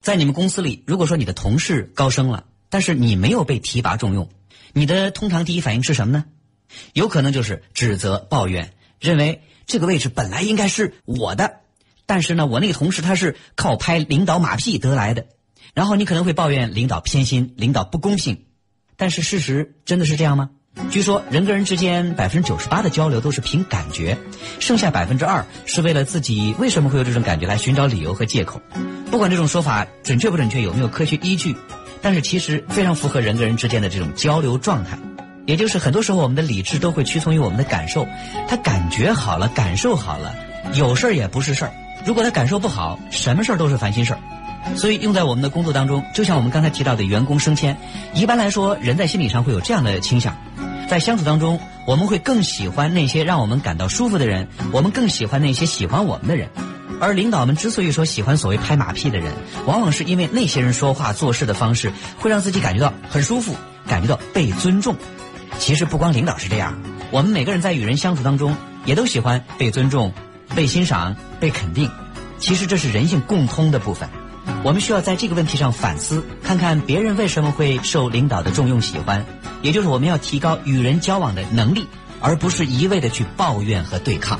在你们公司里，如果说你的同事高升了，但是你没有被提拔重用，你的通常第一反应是什么呢？有可能就是指责、抱怨，认为这个位置本来应该是我的，但是呢，我那个同事他是靠拍领导马屁得来的。然后你可能会抱怨领导偏心、领导不公平，但是事实真的是这样吗？据说人跟人之间百分之九十八的交流都是凭感觉，剩下百分之二是为了自己为什么会有这种感觉来寻找理由和借口。不管这种说法准确不准确，有没有科学依据，但是其实非常符合人跟人之间的这种交流状态。也就是很多时候我们的理智都会屈从于我们的感受，他感觉好了，感受好了，有事儿也不是事儿；如果他感受不好，什么事儿都是烦心事儿。所以用在我们的工作当中，就像我们刚才提到的员工升迁，一般来说，人在心理上会有这样的倾向，在相处当中，我们会更喜欢那些让我们感到舒服的人，我们更喜欢那些喜欢我们的人。而领导们之所以说喜欢所谓拍马屁的人，往往是因为那些人说话做事的方式会让自己感觉到很舒服，感觉到被尊重。其实不光领导是这样，我们每个人在与人相处当中，也都喜欢被尊重、被欣赏、被肯定。其实这是人性共通的部分。我们需要在这个问题上反思，看看别人为什么会受领导的重用喜欢，也就是我们要提高与人交往的能力，而不是一味的去抱怨和对抗。